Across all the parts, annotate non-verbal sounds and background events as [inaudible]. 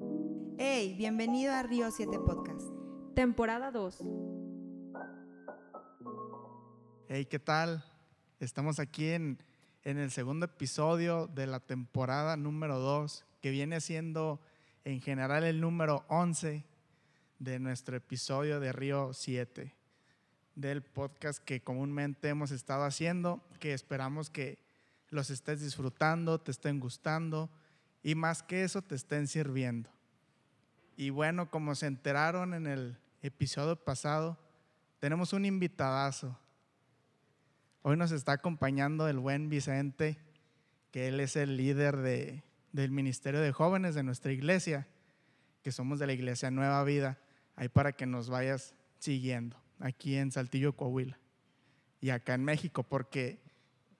Hey, bienvenido a Río 7 Podcast. Temporada 2. Hey, ¿qué tal? Estamos aquí en, en el segundo episodio de la temporada número 2, que viene siendo en general el número 11 de nuestro episodio de Río 7, del podcast que comúnmente hemos estado haciendo, que esperamos que los estés disfrutando, te estén gustando y más que eso te estén sirviendo. Y bueno, como se enteraron en el episodio pasado, tenemos un invitadazo. Hoy nos está acompañando el buen Vicente, que él es el líder de, del Ministerio de Jóvenes de nuestra iglesia, que somos de la Iglesia Nueva Vida, ahí para que nos vayas siguiendo, aquí en Saltillo, Coahuila, y acá en México, porque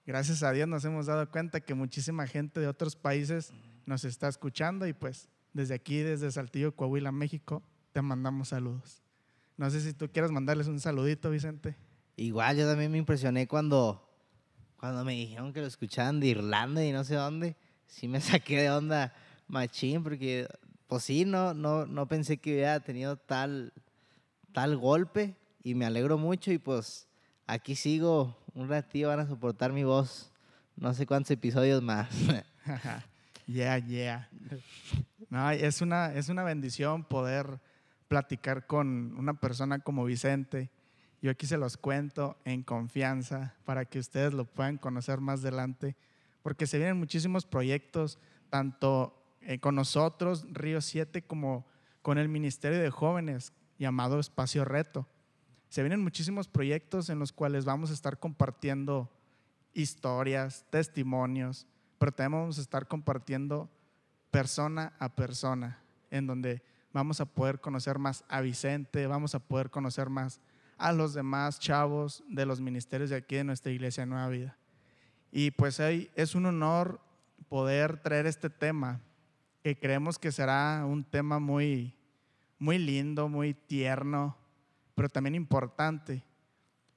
gracias a Dios nos hemos dado cuenta que muchísima gente de otros países nos está escuchando y pues desde aquí, desde Saltillo, Coahuila, México, te mandamos saludos. No sé si tú quieres mandarles un saludito, Vicente. Igual, yo también me impresioné cuando, cuando me dijeron que lo escuchaban de Irlanda y no sé dónde. Sí me [laughs] saqué de onda machín, porque pues sí, no, no, no pensé que hubiera tenido tal, tal golpe y me alegro mucho y pues aquí sigo un ratito, van a soportar mi voz no sé cuántos episodios más. [laughs] [laughs] yeah, yeah. No, es, una, es una bendición poder platicar con una persona como Vicente. Yo aquí se los cuento en confianza para que ustedes lo puedan conocer más adelante, porque se vienen muchísimos proyectos, tanto eh, con nosotros, Río 7, como con el Ministerio de Jóvenes llamado Espacio Reto. Se vienen muchísimos proyectos en los cuales vamos a estar compartiendo historias, testimonios, pero también vamos a estar compartiendo persona a persona, en donde vamos a poder conocer más a Vicente, vamos a poder conocer más a los demás chavos de los ministerios de aquí de nuestra iglesia Nueva Vida. Y pues hoy es un honor poder traer este tema, que creemos que será un tema muy, muy lindo, muy tierno, pero también importante,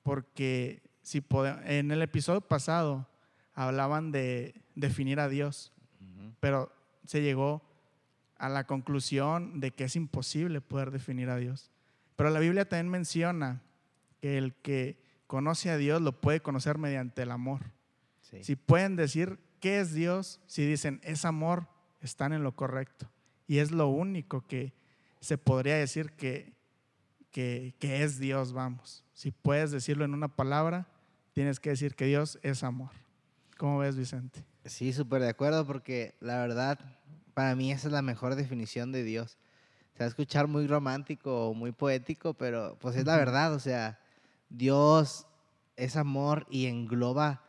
porque si en el episodio pasado hablaban de definir a Dios, pero se llegó a la conclusión de que es imposible poder definir a Dios. Pero la Biblia también menciona que el que conoce a Dios lo puede conocer mediante el amor. Si pueden decir qué es Dios, si dicen es amor, están en lo correcto. Y es lo único que se podría decir que, que, que es Dios, vamos. Si puedes decirlo en una palabra, tienes que decir que Dios es amor. ¿Cómo ves, Vicente? Sí, súper de acuerdo, porque la verdad, para mí esa es la mejor definición de Dios. Se va a escuchar muy romántico o muy poético, pero pues es la verdad, o sea, Dios es amor y engloba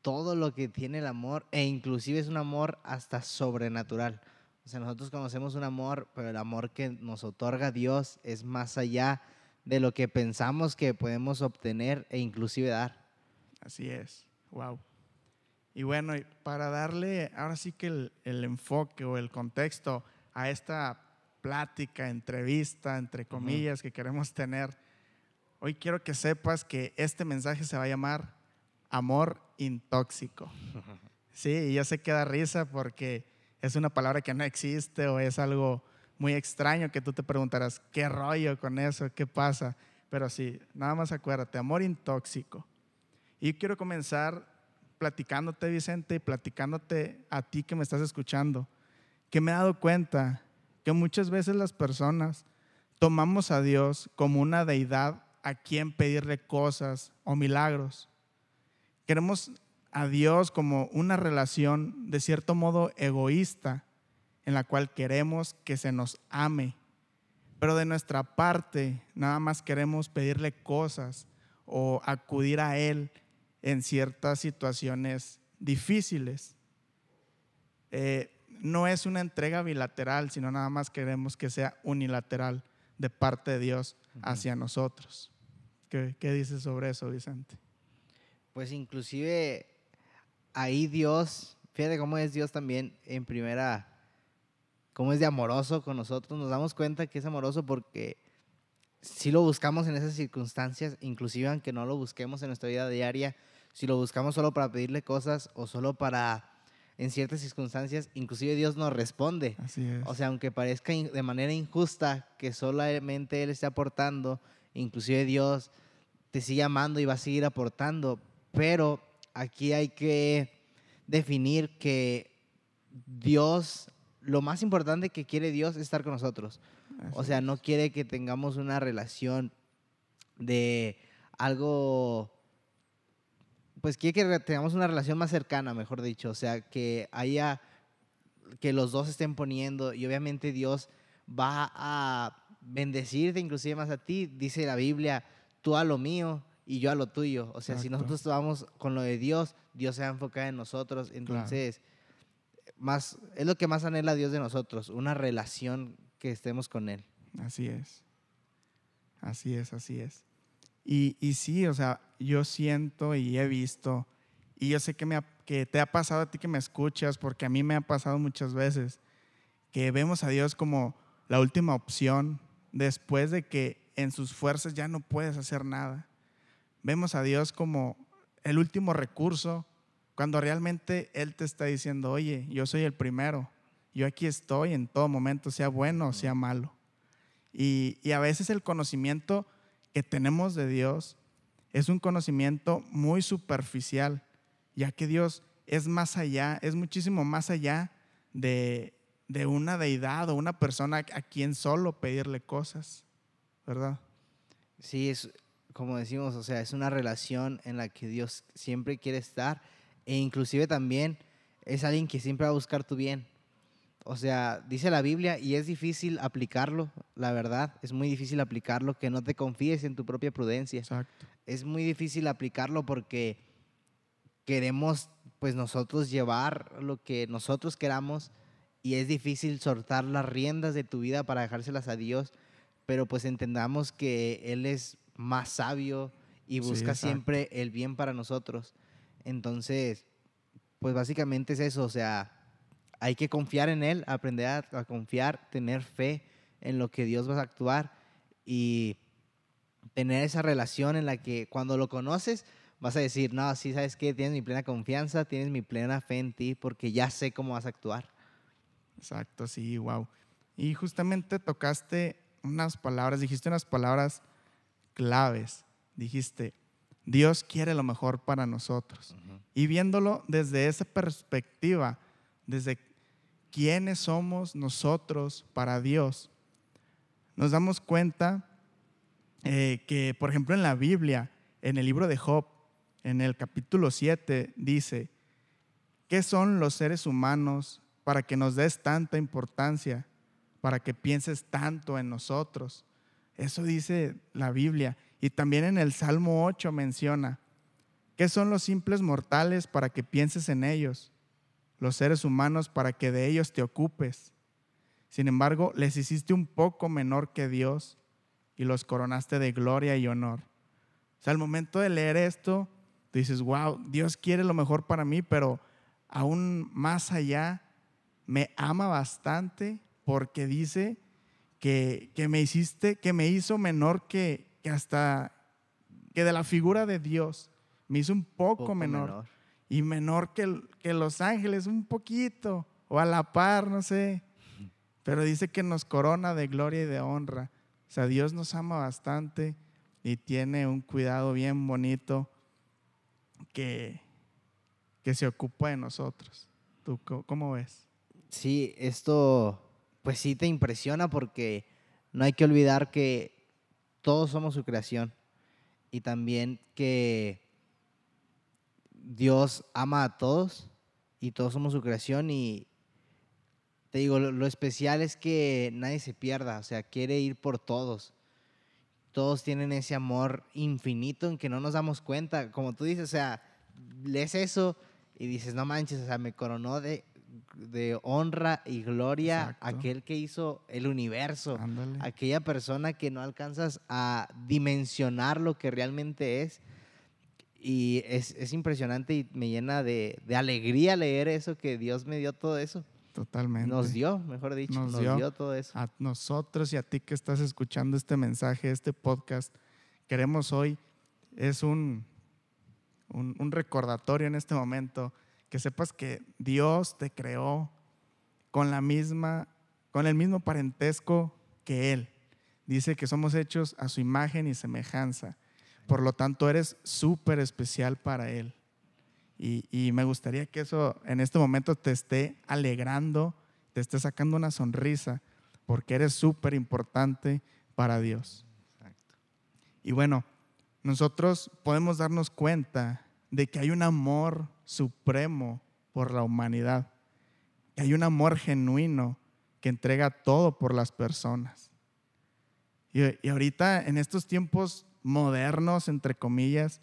todo lo que tiene el amor e inclusive es un amor hasta sobrenatural. O sea, nosotros conocemos un amor, pero el amor que nos otorga Dios es más allá de lo que pensamos que podemos obtener e inclusive dar. Así es. Wow. Y bueno, para darle ahora sí que el, enfoque o el contexto a esta plática, entrevista, entre comillas, que queremos tener, hoy quiero que sepas que este mensaje se va a llamar amor intóxico. [laughs] Sí, y ya se queda risa porque es una palabra que no existe o es algo muy extraño que tú te preguntarás, ¿qué rollo con eso? ¿Qué pasa? Pero sí, nada más acuérdate, amor intóxico. Y quiero comenzar platicándote, Vicente, y platicándote a ti que me estás escuchando, que me he dado cuenta que muchas veces las personas tomamos a Dios como una deidad a quien pedirle cosas o milagros. Queremos a Dios como una relación de cierto modo egoísta en la cual queremos que se nos ame. Pero de nuestra parte nada más queremos pedirle cosas o acudir a Él en ciertas situaciones difíciles. Eh, no es una entrega bilateral, sino nada más queremos que sea unilateral de parte de Dios hacia nosotros. ¿Qué, ¿Qué dices sobre eso, Vicente? Pues inclusive ahí Dios, fíjate cómo es Dios también en primera, cómo es de amoroso con nosotros, nos damos cuenta que es amoroso porque si lo buscamos en esas circunstancias, inclusive aunque no lo busquemos en nuestra vida diaria, si lo buscamos solo para pedirle cosas o solo para en ciertas circunstancias, inclusive Dios nos responde. Así es. O sea, aunque parezca de manera injusta que solamente Él esté aportando, inclusive Dios te sigue amando y va a seguir aportando. Pero aquí hay que definir que Dios, lo más importante que quiere Dios es estar con nosotros. O sea, no quiere que tengamos una relación de algo, pues quiere que tengamos una relación más cercana, mejor dicho. O sea, que haya, que los dos estén poniendo y obviamente Dios va a bendecirte inclusive más a ti. Dice la Biblia, tú a lo mío y yo a lo tuyo. O sea, si Exacto. nosotros vamos con lo de Dios, Dios se va a enfocar en nosotros. Entonces, más, es lo que más anhela Dios de nosotros, una relación que estemos con Él. Así es. Así es, así es. Y, y sí, o sea, yo siento y he visto, y yo sé que, me que te ha pasado a ti que me escuchas, porque a mí me ha pasado muchas veces, que vemos a Dios como la última opción después de que en sus fuerzas ya no puedes hacer nada. Vemos a Dios como el último recurso, cuando realmente Él te está diciendo, oye, yo soy el primero, yo aquí estoy en todo momento, sea bueno o sea malo. Y, y a veces el conocimiento que tenemos de Dios es un conocimiento muy superficial, ya que Dios es más allá, es muchísimo más allá de, de una deidad o una persona a quien solo pedirle cosas, ¿verdad? Sí, es como decimos, o sea, es una relación en la que Dios siempre quiere estar e inclusive también es alguien que siempre va a buscar tu bien. O sea, dice la Biblia y es difícil aplicarlo, la verdad, es muy difícil aplicarlo, que no te confíes en tu propia prudencia. Exacto. Es muy difícil aplicarlo porque queremos pues nosotros llevar lo que nosotros queramos y es difícil soltar las riendas de tu vida para dejárselas a Dios, pero pues entendamos que Él es más sabio y busca siempre el bien para nosotros. Entonces, pues básicamente es eso, o sea, hay que confiar en Él, aprender a, a confiar, tener fe en lo que Dios va a actuar y tener esa relación en la que cuando lo conoces vas a decir, no, sí, sabes qué, tienes mi plena confianza, tienes mi plena fe en ti porque ya sé cómo vas a actuar. Exacto, sí, wow. Y justamente tocaste unas palabras, dijiste unas palabras claves. Dijiste, Dios quiere lo mejor para nosotros. Y viéndolo desde esa perspectiva, desde quiénes somos nosotros para Dios, nos damos cuenta eh, que, por ejemplo, en la Biblia, en el libro de Job, en el capítulo 7, dice, ¿qué son los seres humanos para que nos des tanta importancia, para que pienses tanto en nosotros? Eso dice la Biblia. Y también en el Salmo 8 menciona, ¿qué son los simples mortales para que pienses en ellos? Los seres humanos para que de ellos te ocupes. Sin embargo, les hiciste un poco menor que Dios y los coronaste de gloria y honor. O sea, al momento de leer esto, dices, wow, Dios quiere lo mejor para mí, pero aún más allá, me ama bastante porque dice que, que me hiciste, que me hizo menor que, que hasta, que de la figura de Dios, me hizo un poco, menor, y menor que, que los ángeles, un poquito, o a la par, no sé. Pero dice que nos corona de gloria y de honra. O sea, Dios nos ama bastante y tiene un cuidado bien bonito que, que se ocupa de nosotros. ¿Tú cómo ves? Sí, esto pues sí te impresiona porque no hay que olvidar que todos somos su creación y también que Dios ama a todos y todos somos su creación y te digo, lo, lo especial es que nadie se pierda, o sea, quiere ir por todos. Todos tienen ese amor infinito en que no nos damos cuenta, como tú dices, o sea, lees eso y dices, no manches, o sea, me coronó de, de honra y gloria Exacto. aquel que hizo el universo, Ándale. aquella persona que no alcanzas a dimensionar lo que realmente es. Y es, es impresionante y me llena de, de alegría leer eso, que Dios me dio todo eso. Totalmente. Nos dio, mejor dicho, Nos nos, dio. dio. todo eso. a nosotros y a ti que estás escuchando este mensaje, este podcast, queremos hoy, es un, un, un recordatorio en este momento, que sepas que Dios te creó con la misma, con el mismo parentesco que Él. Dice que somos hechos a su imagen y semejanza. Por lo tanto, eres súper especial para Él. Y, y, me gustaría que eso en este momento te esté alegrando, te esté sacando una sonrisa, porque eres súper importante para Dios. Y bueno, nosotros podemos darnos cuenta de que hay un amor supremo por la humanidad, que hay un amor genuino que entrega todo por las personas. Y, y ahorita en estos tiempos modernos, entre comillas,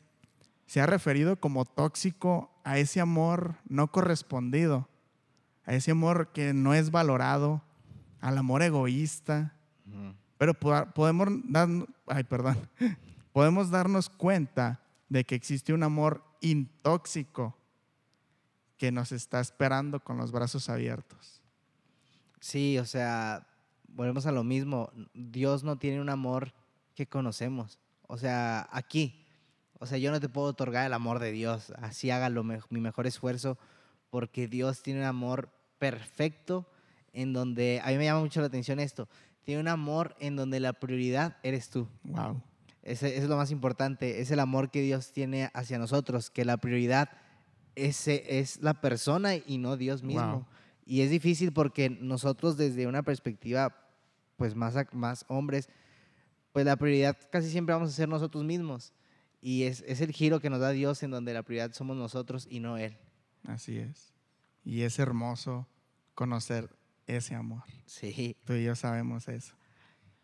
se ha referido como tóxico a ese amor no correspondido, a ese amor que no es valorado, al amor egoísta. Pero podemos, dar, ay, perdón, [laughs] podemos darnos cuenta de que existe un amor intóxico que nos está esperando con los brazos abiertos. Sí, o sea, volvemos a lo mismo. Dios no tiene un amor que conocemos. O sea, aquí, o sea, yo no te puedo otorgar el amor de Dios. Así haga mi mejor esfuerzo, porque Dios tiene un amor perfecto en donde, a mí me llama mucho la atención esto, tiene un amor en donde la prioridad eres tú. Wow. Ese, es lo más importante, es el amor que Dios tiene hacia nosotros, que la prioridad ese es la persona y no Dios mismo. Y es difícil porque nosotros desde una perspectiva, pues más, más hombres, pues la prioridad casi siempre vamos a ser nosotros mismos. Y es, es, el giro que nos da Dios en donde la prioridad somos nosotros y no Él. Así es. Y es hermoso conocer ese amor. Sí. Tú y yo sabemos eso.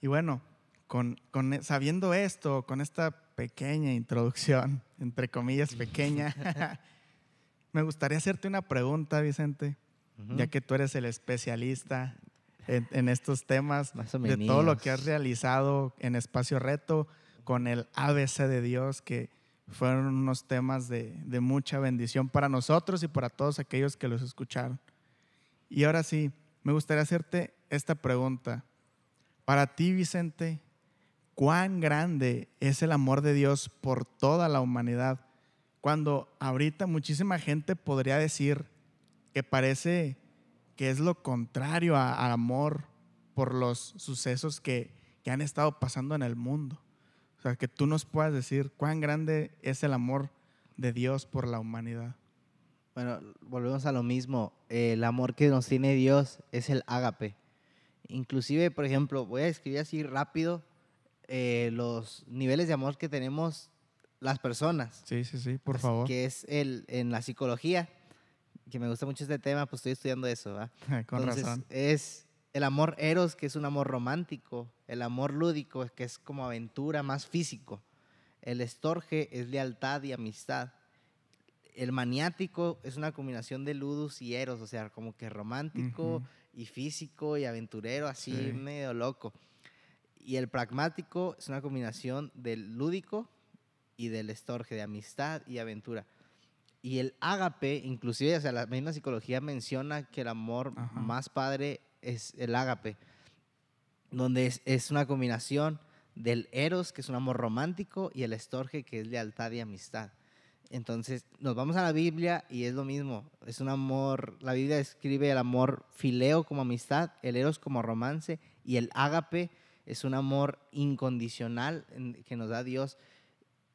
Y bueno, con, con, e, sabiendo esto, con esta pequeña introducción, [laughs] entre comillas pequeña, [laughs] [laughs] me gustaría hacerte una pregunta, Vicente, ya que tú eres el especialista en, en estos temas, de todo lo que has realizado en Espacio Reto con el ABC de Dios, que fueron unos temas de, de, mucha bendición para nosotros y para todos aquellos que los escucharon. Y ahora sí, me gustaría hacerte esta pregunta. Para ti, Vicente, ¿cuán grande es el amor de Dios por toda la humanidad? Cuando ahorita muchísima gente podría decir que parece que es lo contrario al amor por los sucesos que, que han estado pasando en el mundo. O sea, que tú nos puedas decir cuán grande es el amor de Dios por la humanidad. Bueno, volvemos a lo mismo. El amor que nos tiene Dios es el ágape. Inclusive, por ejemplo, voy a escribir así rápido eh, los niveles de amor que tenemos las personas. Sí, sí, sí, por favor. Que es el, en la psicología, que me gusta mucho este tema, pues estoy estudiando eso. ¿va? [laughs] Con razón. Es el amor eros, que es un amor romántico, el amor lúdico, que es como aventura, más físico, el estorge es lealtad y amistad, el maniático es una combinación de ludus y eros, o sea, como que romántico y físico y aventurero, así medio loco. Y el pragmático es una combinación del lúdico y del estorge, de amistad y aventura. Y el ágape, inclusive, o sea, la misma psicología menciona que el amor más padre es el ágape, donde es, una combinación del eros, que es un amor romántico, y el estorge, que es lealtad y amistad. Entonces, nos vamos a la Biblia y es lo mismo. Es un amor, la Biblia describe el amor fileo como amistad, el eros como romance, y el ágape es un amor incondicional que nos da Dios.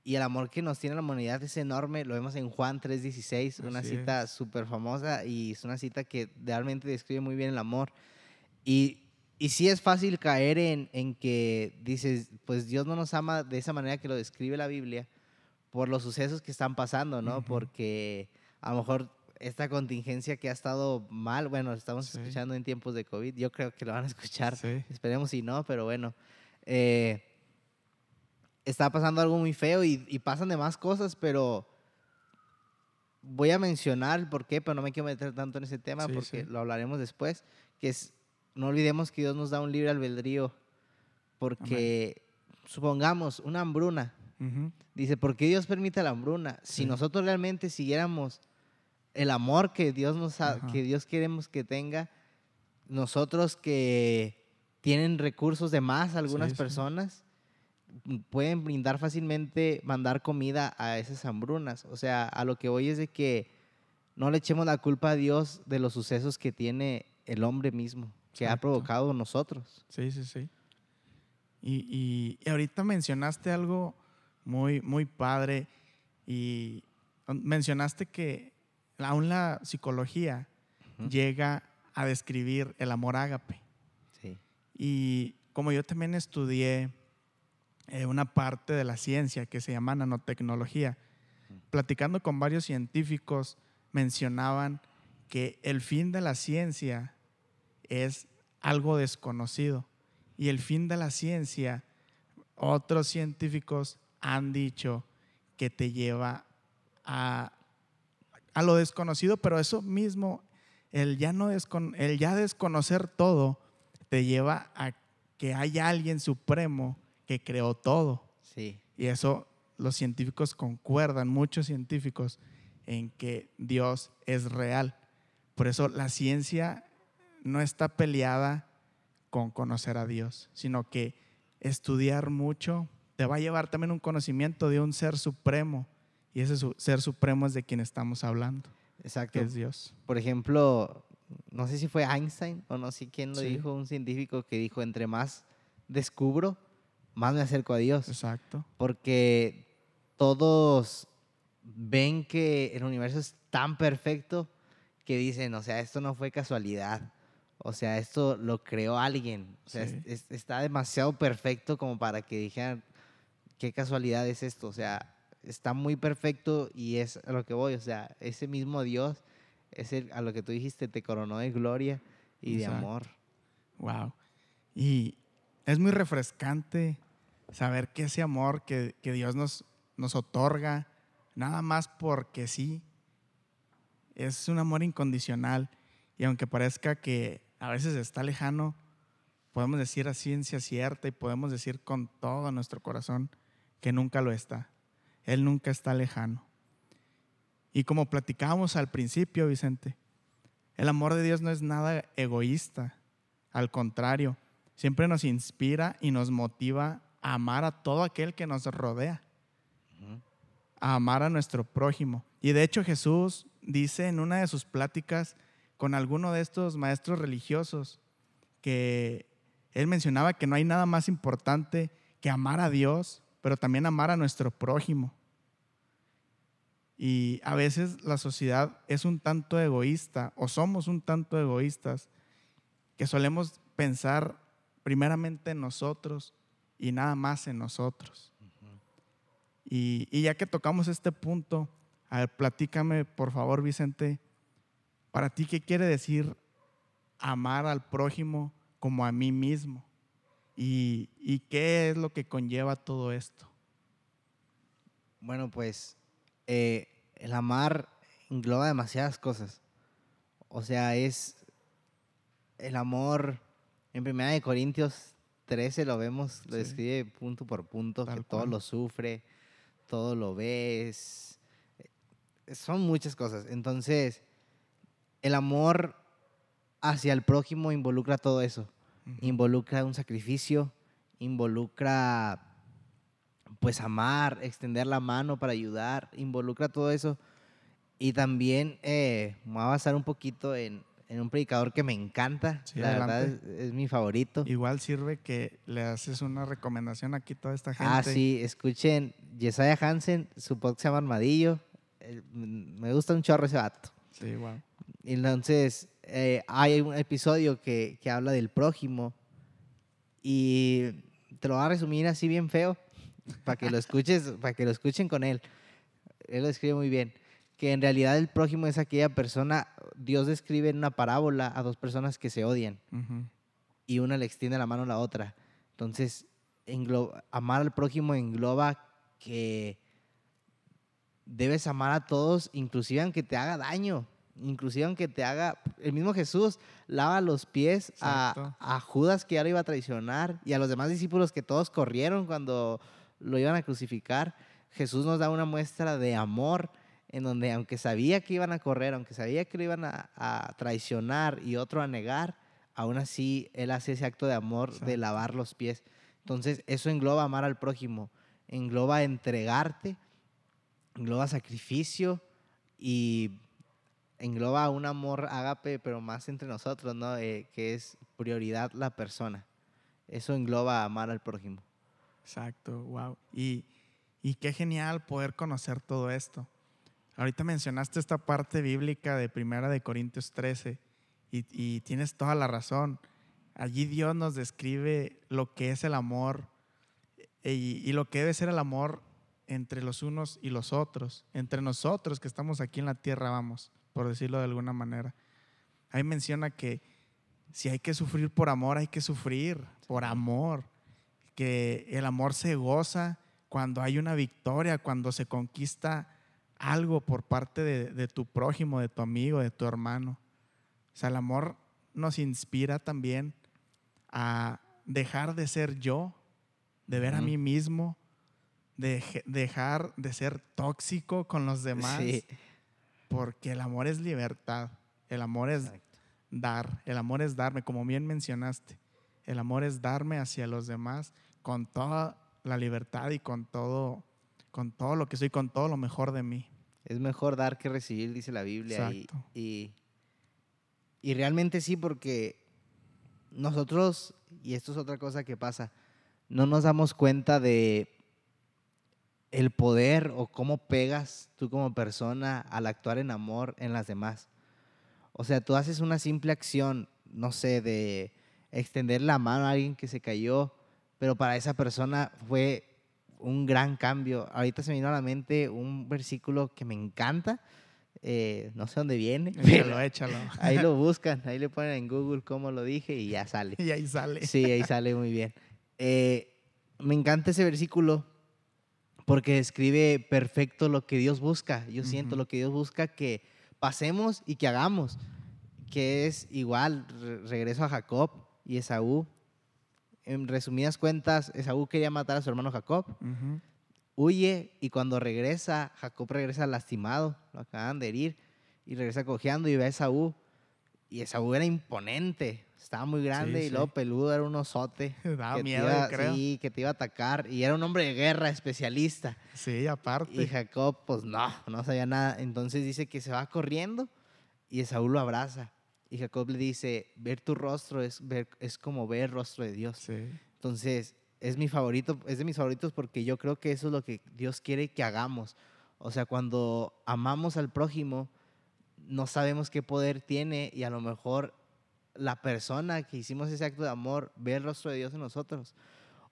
Y el amor que nos tiene la humanidad es enorme. Lo vemos en Juan 3:16, una cita súper famosa y es una cita que realmente describe muy bien el amor. Y, y sí es fácil caer en, en que dices, pues Dios no nos ama de esa manera que lo describe la Biblia por los sucesos que están pasando, ¿no? Porque a lo mejor esta contingencia que ha estado mal, bueno, estamos escuchando en tiempos de COVID, yo creo que lo van a escuchar, esperemos si no, pero bueno, eh, está pasando algo muy feo y, y, pasan de más cosas, pero voy a mencionar por qué, pero no me quiero meter tanto en ese tema porque lo hablaremos después, que es no olvidemos que Dios nos da un libre albedrío porque supongamos una hambruna. Dice, ¿por qué Dios permite la hambruna? Si nosotros realmente siguiéramos el amor que Dios nos que Dios queremos que tenga, nosotros que tienen recursos de más algunas personas pueden brindar fácilmente mandar comida a esas hambrunas. O sea, a lo que voy es de que no le echemos la culpa a Dios de los sucesos que tiene el hombre mismo, que ha Exacto. provocado nosotros. Sí, sí, sí. Y, y- y ahorita mencionaste algo muy, muy padre y mencionaste que aún la psicología Ujú. llega a describir el amor ágape. Sí. Y como yo también estudié eh, una parte de la ciencia que se llama nanotecnología, platicando con varios científicos, mencionaban que el fin de la ciencia es algo desconocido. Y el fin de la ciencia, otros científicos han dicho que te lleva a, a lo desconocido, pero eso mismo, el ya, no el ya desconocer todo, te lleva a que hay alguien supremo que creó todo. Sí. Y eso los científicos concuerdan, muchos científicos, en que Dios es real. Por eso la ciencia no está peleada con conocer a Dios, sino que estudiar mucho te va a llevar también un conocimiento de un ser supremo. Y ese ser supremo es de quien estamos hablando, Exacto. que es Dios. Por ejemplo, no sé si fue Einstein o no sé quién lo Sí. dijo, un científico que dijo, entre más descubro, más me acerco a Dios. Exacto. Porque todos ven que el universo es tan perfecto que dicen, o sea, esto no fue casualidad. O sea, esto lo creó alguien. O sea, es- Sí. es- está demasiado perfecto como para que dijeran, qué casualidad es esto. O sea, está muy perfecto y es a lo que voy. O sea, ese mismo Dios es el, a lo que tú dijiste, te coronó de gloria y de Exacto. amor. Wow. Y es muy refrescante saber que ese amor que, que Dios nos, nos otorga, nada más porque sí, es un amor incondicional. Y aunque parezca que a veces está lejano, podemos decir a ciencia cierta y podemos decir con todo nuestro corazón que nunca lo está. Él nunca está lejano. Y como platicábamos al principio, Vicente, el amor de Dios no es nada egoísta. Al contrario, siempre nos inspira y nos motiva a amar a todo aquel que nos rodea, a amar a nuestro prójimo. Y de hecho Jesús dice en una de sus pláticas con alguno de estos maestros religiosos que él mencionaba que no hay nada más importante que amar a Dios, pero también amar a nuestro prójimo. Y a veces la sociedad es un tanto egoísta o somos un tanto egoístas que solemos pensar primeramente en nosotros y nada más en nosotros. y, y ya que tocamos este punto, a ver, platícame por favor, Vicente, para ti, ¿qué quiere decir amar al prójimo como a mí mismo? ¿Y, y qué es lo que conlleva todo esto? Bueno, pues eh, el amar engloba demasiadas cosas. O sea, es el amor, en Primera de Corintios 13 lo vemos, lo Sí. describe punto por punto, Tal que todo lo sufre, todo lo ves. Son muchas cosas. Entonces, el amor hacia el prójimo involucra todo eso. Involucra un sacrificio, involucra pues amar, extender la mano para ayudar, involucra todo eso. Y también eh, me voy a basar un poquito en, en un predicador que me encanta, Sí, la verdad es, mi favorito. Igual sirve que le haces una recomendación aquí a toda esta gente. Ah, sí, escuchen Jesiah Hansen, su podcast se llama Armadillo. Mm, me gusta un chorro ese vato. Sí, igual. Entonces, eh, hay un episodio que, que habla del prójimo y te lo voy a resumir así bien feo para que lo [laughs] escuches, para que lo escuchen con él. Él lo describe muy bien. Que en realidad el prójimo es aquella persona, Dios describe en una parábola a dos personas que se odian y una le extiende la mano a la otra. Entonces, amar al prójimo engloba que debes amar a todos, inclusive aunque te haga daño, inclusive aunque te haga... El mismo Jesús lava los pies a, a Judas que ya lo iba a traicionar y a los demás discípulos que todos corrieron cuando lo iban a crucificar. Jesús nos da una muestra de amor en donde aunque sabía que iban a correr, aunque sabía que lo iban a, a traicionar y otro a negar, aún así él hace ese acto de amor de lavar los pies. Entonces eso engloba amar al prójimo, engloba entregarte, engloba sacrificio y engloba un amor ágape, pero más entre nosotros, ¿no? Eh, que es prioridad la persona. Eso engloba amar al prójimo. Exacto, wow. Y, y qué genial poder conocer todo esto. Ahorita mencionaste esta parte bíblica de Primera de Corintios 13 y, tienes toda la razón. Allí Dios nos describe lo que es el amor eh, y lo que debe ser el amor entre los unos y los otros, entre nosotros que estamos aquí en la tierra, vamos, por decirlo de alguna manera. Ahí menciona que si hay que sufrir por amor, hay que sufrir por amor, que el amor se goza cuando hay una victoria, cuando se conquista algo por parte de, de tu prójimo, de tu amigo, de tu hermano. O sea, el amor nos inspira también a dejar de ser yo, de ver a mí mismo, de dejar de ser tóxico con los demás, Sí. porque el amor es libertad, el amor es Exacto. dar, el amor es darme, como bien mencionaste, el amor es darme hacia los demás con toda la libertad y con todo, con todo lo que soy, con todo lo mejor de mí. Es mejor dar que recibir, dice la Biblia. y- Exacto. Y, y realmente sí, porque nosotros, y esto es otra cosa que pasa, no nos damos cuenta de el poder o cómo pegas tú como persona al actuar en amor en las demás. O sea, tú haces una simple acción, no sé, de extender la mano a alguien que se cayó, pero para esa persona fue un gran cambio. Ahorita se me vino a la mente un versículo que me encanta, eh, no sé dónde viene, [laughs] Échalo, pero échalo. [laughs] ahí lo buscan, ahí le ponen en Google cómo lo dije y ya sale. [laughs] y ahí sale. Sí, ahí sale muy bien. Eh, me encanta ese versículo porque describe perfecto lo que Dios busca. Yo siento lo que Dios busca que pasemos y que hagamos. Que es igual, re- regreso a Jacob y Esaú. En resumidas cuentas, Esaú quería matar a su hermano Jacob, Ujú. huye y cuando regresa, Jacob regresa lastimado, lo acaban de herir y regresa cojeando y ve a Esaú. Y Esaú era imponente, estaba muy grande Sí, y luego sí. peludo, era un osote. [laughs] Daba que te miedo, iba- creo. Sí, que te iba a atacar y era un hombre de guerra especialista. Sí, aparte. Y Jacob, pues no, no sabía nada. Entonces dice que se va corriendo y Esaú lo abraza. Y Jacob le dice, ver tu rostro es, ver, es como ver el rostro de Dios. Sí, Entonces, es mi favorito, es de mis favoritos porque yo creo que eso es lo que Dios quiere que hagamos. O sea, cuando amamos al prójimo, no sabemos qué poder tiene y a lo mejor la persona que hicimos ese acto de amor ve el rostro de Dios en nosotros.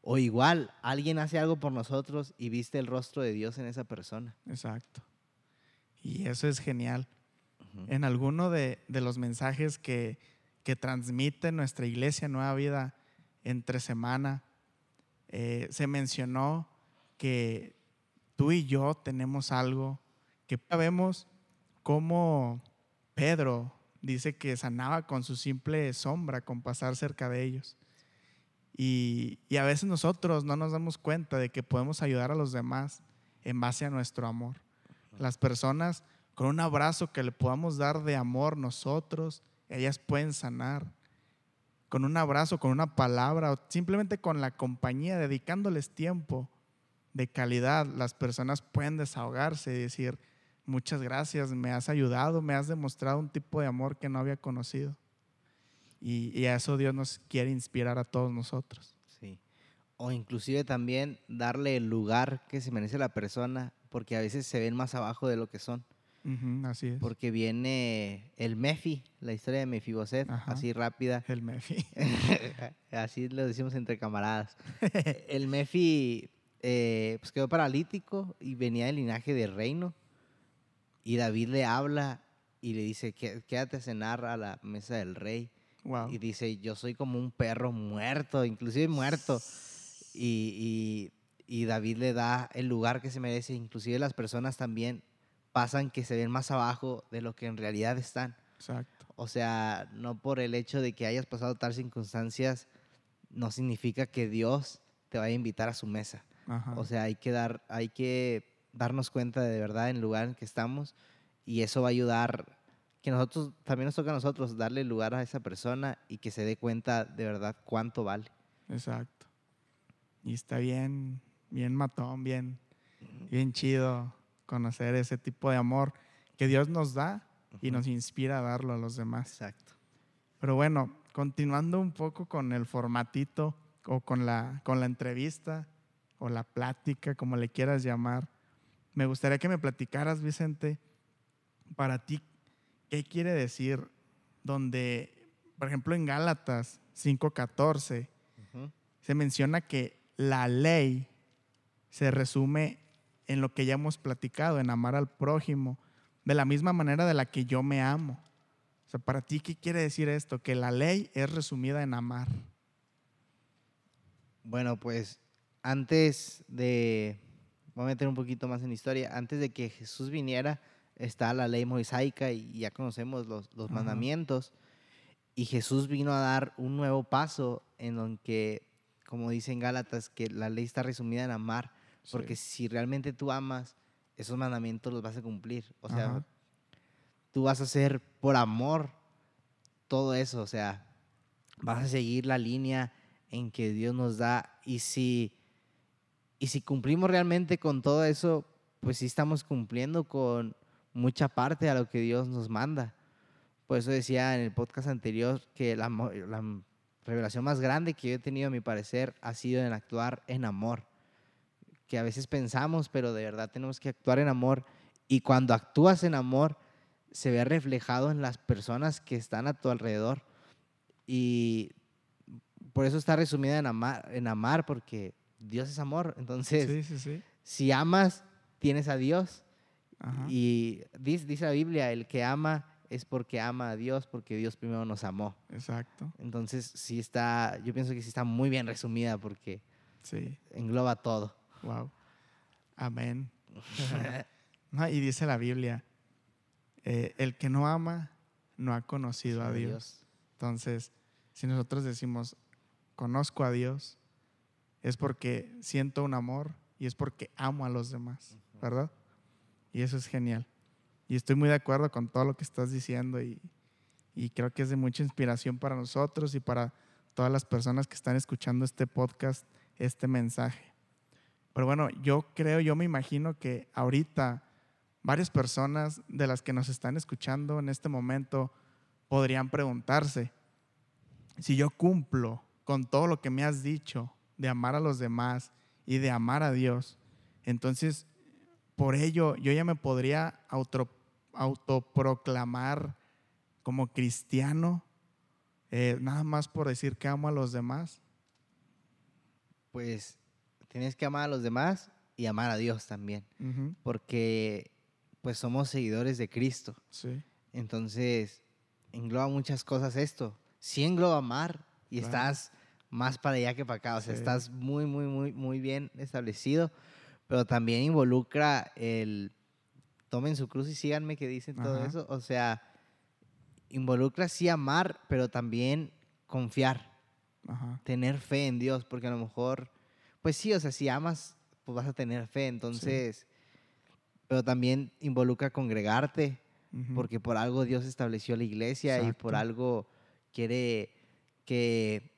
O igual, alguien hace algo por nosotros y viste el rostro de Dios en esa persona. exacto. Y eso es genial. En alguno de, de los mensajes que, que transmite nuestra iglesia Nueva Vida entre semana, eh, se mencionó que tú y yo tenemos algo que vemos cómo Pedro dice que sanaba con su simple sombra, con pasar cerca de ellos. Y, y a veces nosotros no nos damos cuenta de que podemos ayudar a los demás en base a nuestro amor. Las personas con un abrazo que le podamos dar de amor nosotros, ellas pueden sanar. Con un abrazo, con una palabra o simplemente con la compañía, dedicándoles tiempo de calidad, las personas pueden desahogarse y decir, muchas gracias, me has ayudado, me has demostrado un tipo de amor que no había conocido. Y, a eso Dios nos quiere inspirar a todos nosotros. Sí. O inclusive también darle el lugar que se merece la persona, porque a veces se ven más abajo de lo que son. Ujú, así es. Porque viene el Mefi, la historia de Mefiboset, Ajá. así rápida. El Mefi. [laughs] así lo decimos entre camaradas. [laughs] el Mefi eh, pues quedó paralítico y venía del linaje de reino. Y David le habla y le dice, "Qué- quédate a cenar a la mesa del rey. Wow. Y dice, yo soy como un perro muerto, inclusive muerto. Y, y- y David le da el lugar que se merece. Inclusive las personas también pasan que se ven más abajo de lo que en realidad están. Exacto. O sea, no por el hecho de que hayas pasado tal circunstancias, no significa que Dios te vaya a invitar a su mesa. Ajá. O sea, hay que, dar, hay que darnos cuenta de verdad en el lugar en que estamos y eso va a ayudar, que nosotros, también nos toca a nosotros darle lugar a esa persona y que se dé cuenta de verdad cuánto vale. Exacto. Y está bien, bien matón, bien, bien chido conocer ese tipo de amor que Dios nos da y Ujú. nos inspira a darlo a los demás. Exacto. Pero bueno, continuando un poco con el formatito o con la, con la entrevista o la plática, como le quieras llamar, me gustaría que me platicaras, Vicente, para ti, ¿qué quiere decir donde, por ejemplo, en Gálatas 5.14 Ujú. se menciona que la ley se resume en lo que ya hemos platicado, en amar al prójimo, de la misma manera de la que yo me amo. O sea, para ti, ¿qué quiere decir esto? Que la ley es resumida en amar. Bueno, pues antes de, voy a meter un poquito más en historia, antes de que Jesús viniera, está la ley mosaica y ya conocemos los, mandamientos. Y Jesús vino a dar un nuevo paso en donde, como dice en Gálatas, que la ley está resumida en amar, porque si realmente tú amas, esos mandamientos los vas a cumplir. O sea, Ajá. tú vas a hacer por amor todo eso, o sea, vas a seguir la línea en que Dios nos da y si y si cumplimos realmente con todo eso, pues sí estamos cumpliendo con mucha parte a lo que Dios nos manda. Por eso decía en el podcast anterior que la, la revelación más grande que yo he tenido, a mi parecer, ha sido en actuar en amor. Que a veces pensamos, pero de verdad tenemos que actuar en amor. Y cuando actúas en amor, se ve reflejado en las personas que están a tu alrededor. Y por eso está resumida en amar, en amar porque Dios es amor. Entonces, Sí, sí, sí. si amas, tienes a Dios. Ajá. Y dice, dice la Biblia, el que ama es porque ama a Dios, porque Dios primero nos amó. Exacto. Entonces, sí está, yo pienso que sí está muy bien resumida porque engloba todo. Wow. Amén. [laughs] [laughs] No, y dice la Biblia, eh, el que no ama no ha conocido a Dios. Entonces, si nosotros decimos, conozco a Dios, es porque siento un amor y es porque amo a los demás, ¿verdad? Y eso es genial. Y estoy muy de acuerdo con todo lo que estás diciendo y, y creo que es de mucha inspiración para nosotros y para todas las personas que están escuchando este podcast, este mensaje. Pero bueno, yo creo, yo me imagino que ahorita varias personas de las que nos están escuchando en este momento podrían preguntarse, si yo cumplo con todo lo que me has dicho de amar a los demás y de amar a Dios, entonces por ello yo ya me podría auto, autoproclamar como cristiano, eh, nada más por decir que amo a los demás. Pues tienes que amar a los demás y amar a Dios también, porque pues somos seguidores de Cristo. Sí, Entonces, engloba muchas cosas esto. Sí engloba amar y Claro. estás más para allá que para acá. O sea, Sí. estás muy, muy, muy, muy bien establecido. Pero también involucra el tomen su cruz y síganme que dicen todo eso. O sea, involucra sí amar, pero también confiar, ajá, tener fe en Dios. Porque a lo mejor, pues sí, o sea, si amas, pues vas a tener fe. Entonces, pero también involucra congregarte porque por algo Dios estableció la iglesia y por algo quiere que,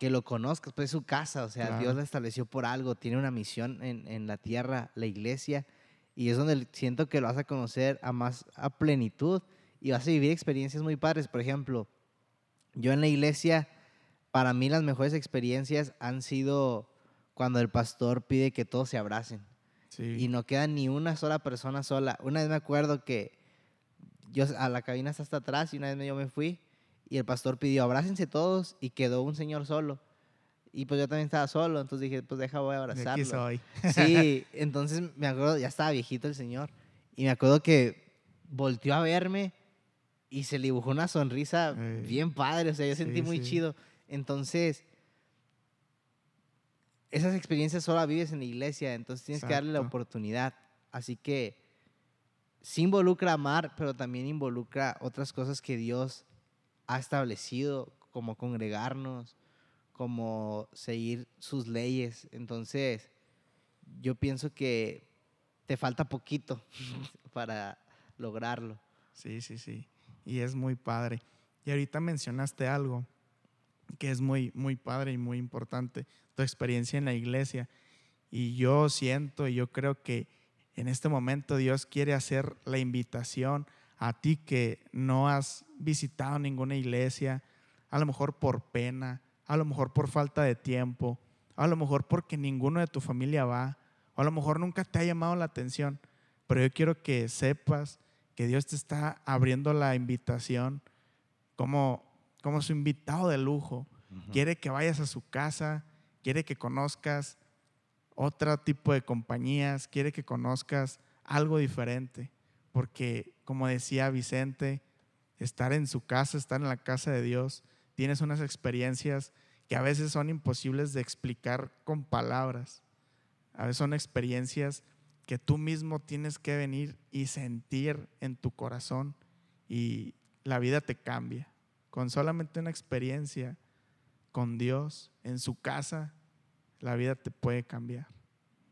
que lo conozcas, pues es su casa, o sea, Claro. Dios la estableció por algo, tiene una misión en, en la tierra, la iglesia, y es donde siento que lo vas a conocer a más a plenitud y vas a vivir experiencias muy padres. Por ejemplo, yo en la iglesia, para mí las mejores experiencias han sido cuando el pastor pide que todos se abracen sí, y no queda ni una sola persona sola. Una vez me acuerdo que yo a la cabina está hasta atrás y una vez yo me fui y el pastor pidió abrácense todos y quedó un señor solo. Y pues yo también estaba solo, entonces dije, pues deja, voy a de aquí abrazarlo. soy. [laughs] Sí, entonces me acuerdo, ya estaba viejito el señor y me acuerdo que volteó a verme y se le dibujó una sonrisa bien padre, o sea, yo Sí, sentí muy sí. chido. Entonces, esas experiencias solo vives en la iglesia, entonces tienes que darle la oportunidad. Así que sí involucra amar, pero también involucra otras cosas que Dios ha establecido, como congregarnos, como seguir sus leyes. Entonces, yo pienso que te falta poquito [laughs] para lograrlo. Sí, sí, sí. Y es muy padre. Y ahorita mencionaste algo que es muy, muy padre y muy importante, tu experiencia en la iglesia. Y yo siento y yo creo que en este momento Dios quiere hacer la invitación a ti que no has visitado ninguna iglesia, a lo mejor por pena, a lo mejor por falta de tiempo, a lo mejor porque ninguno de tu familia va, a lo mejor nunca te ha llamado la atención, pero yo quiero que sepas que Dios te está abriendo la invitación como, como su invitado de lujo. Quiere que vayas a su casa, quiere que conozcas otro tipo de compañías, quiere que conozcas algo diferente, porque como decía Vicente, estar en su casa, estar en la casa de Dios, tienes unas experiencias que a veces son imposibles de explicar con palabras. A veces son experiencias que tú mismo tienes que venir y sentir en tu corazón y la vida te cambia. Con solamente una experiencia con Dios en su casa, la vida te puede cambiar.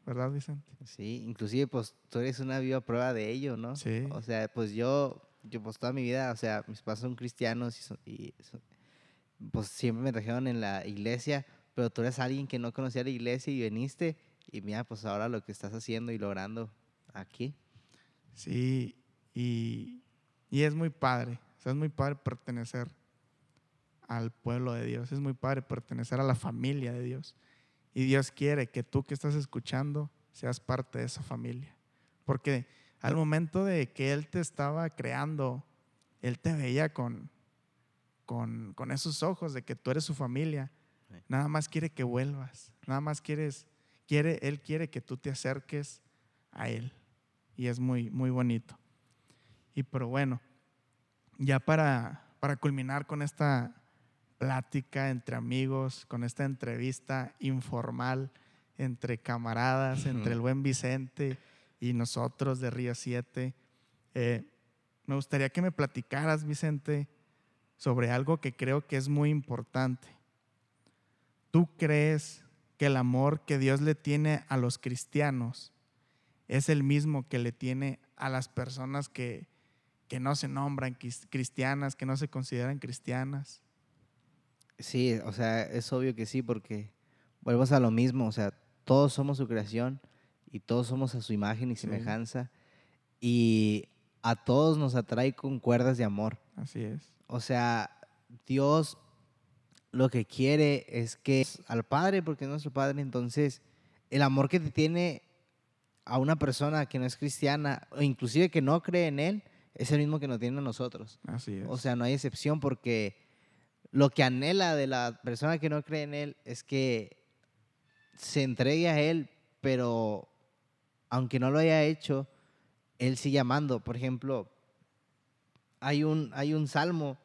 ¿Verdad, Vicente? Sí, inclusive pues tú eres una viva prueba de ello, ¿no? Sí. O sea, pues yo, yo pues toda mi vida, o sea, mis padres son cristianos y, son- y son- pues siempre me trajeron en la iglesia, pero tú eres alguien que no conocía la iglesia y viniste y mira, pues ahora lo que estás haciendo y logrando aquí. Sí, y, y es muy padre. O sea, es muy padre pertenecer al pueblo de Dios. Es muy padre pertenecer a la familia de Dios. Y Dios quiere que tú que estás escuchando seas parte de esa familia. Porque al momento de que Él te estaba creando, Él te veía con, con, con esos ojos de que tú eres su familia. Sí. Nada más quiere que vuelvas. Nada más quieres, quiere, Él quiere que tú te acerques a Él. Y es muy, muy bonito. Y pero bueno, ya para, para culminar con esta plática entre amigos, con esta entrevista informal entre camaradas, entre el buen Vicente y nosotros de Río 7, eh, me gustaría que me platicaras, Vicente, sobre algo que creo que es muy importante. ¿Tú crees que el amor que Dios le tiene a los cristianos es el mismo que le tiene a las personas que, que no se nombran cristianas, que no se consideran cristianas? Sí, o sea, es obvio que sí, porque vuelvas a lo mismo, o sea, todos somos su creación y todos somos a su imagen y Sí. semejanza y a todos nos atrae con cuerdas de amor. Así es. O sea, Dios lo que quiere es que al Padre, porque es nuestro Padre, entonces el amor que te tiene a una persona que no es cristiana o inclusive que no cree en Él es el mismo que nos tiene a nosotros. Así es. O sea, no hay excepción porque lo que anhela de la persona que no cree en Él es que se entregue a Él, pero aunque no lo haya hecho, Él sigue amando. Por ejemplo, hay un, hay un salmo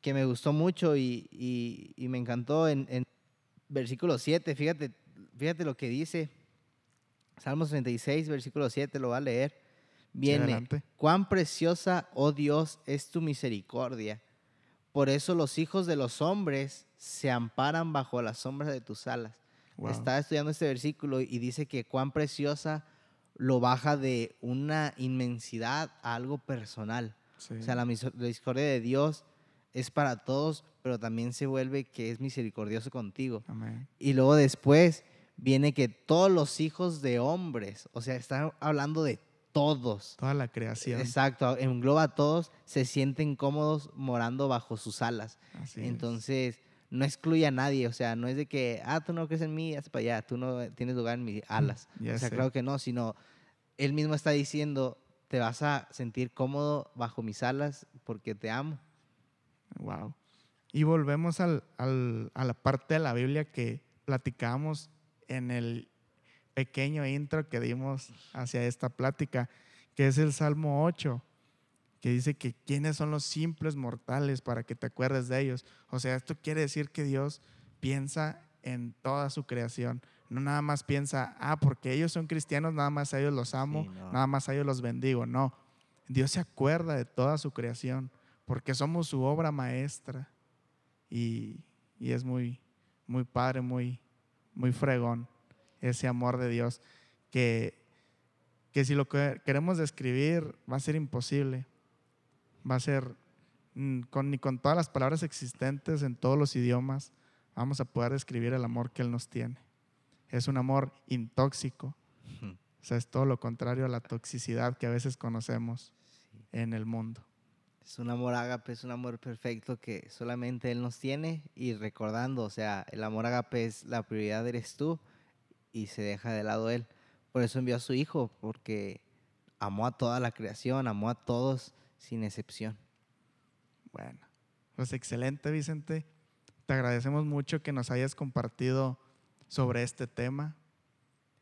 que me gustó mucho y, y- y me encantó en, en versículo 7. Fíjate, fíjate lo que dice. Salmos 36, versículo 7, lo va a leer. Viene, cuán preciosa, oh Dios, es tu misericordia. Por eso los hijos de los hombres se amparan bajo la sombra de tus alas. Wow. Estaba estudiando este versículo y dice que cuán preciosa lo baja de una inmensidad a algo personal. Sí. O sea, la misericordia de Dios es para todos, pero también se vuelve que es misericordioso contigo. Amén. Y luego después viene que todos los hijos de hombres, o sea, están hablando de todos. Toda la creación. Exacto, engloba a todos, se sienten cómodos morando bajo sus alas. Así es. Entonces, no excluye a nadie, o sea, no es de que, ah, tú no crees en mí, haz para allá, tú no tienes lugar en mis alas. Ya o sea, sé. claro que no, sino él mismo está diciendo, te vas a sentir cómodo bajo mis alas porque te amo. Wow. Y volvemos al- al- a la parte de la Biblia que platicamos en el pequeño intro que dimos hacia esta plática, que es el Salmo 8, que dice que quiénes son los simples mortales para que te acuerdes de ellos. O sea, esto quiere decir que Dios piensa en toda su creación. No nada más piensa, ah, porque ellos son cristianos, nada más a ellos los amo, Sí, no. nada más a ellos los bendigo. No, Dios se acuerda de toda su creación porque somos su obra maestra y, y es muy, muy padre, muy, muy fregón ese amor de Dios que, que si lo que queremos describir va a ser imposible, va a ser mm, con, ni con todas las palabras existentes en todos los idiomas vamos a poder describir el amor que Él nos tiene. Es un amor intóxico, o sea, es todo lo contrario a la toxicidad que a veces conocemos en el mundo. Es un amor ágape, es un amor perfecto que solamente Él nos tiene y recordando, o sea, el amor ágape es la prioridad, eres tú y se deja de lado Él. Por eso envió a su Hijo, porque amó a toda la creación, amó a todos sin excepción. Bueno, pues excelente Vicente. Te agradecemos mucho que nos hayas compartido sobre este tema.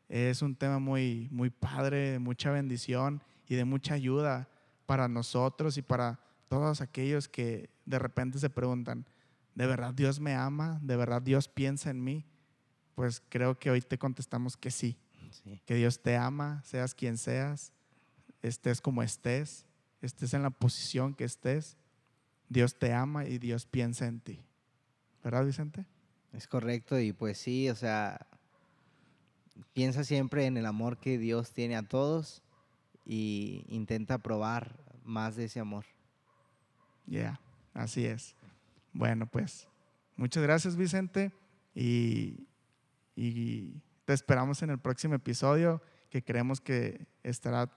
Es un tema muy, muy padre, de mucha bendición y de mucha ayuda para nosotros y para todos aquellos que de repente se preguntan, ¿de verdad Dios me ama? ¿De verdad Dios piensa en mí? Pues creo que hoy te contestamos que sí, Sí. que Dios te ama, seas quien seas, estés como estés, estés en la posición que estés, Dios te ama y Dios piensa en ti. ¿Verdad, Vicente? Es correcto y pues sí, o sea, piensa siempre en el amor que Dios tiene a todos y intenta probar más de ese amor. Ya, así es. Bueno, pues muchas gracias, Vicente, y, y te esperamos en el próximo episodio que creemos que estará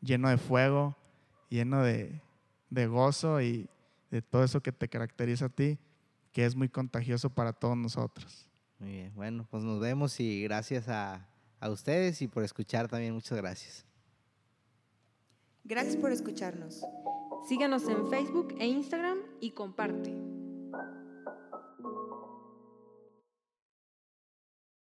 lleno de fuego, lleno de, de gozo y de todo eso que te caracteriza a ti, que es muy contagioso para todos nosotros. Muy bien, bueno, pues nos vemos y gracias a, a ustedes y por escuchar también, muchas gracias. Gracias por escucharnos. Síganos en Facebook e Instagram y comparte.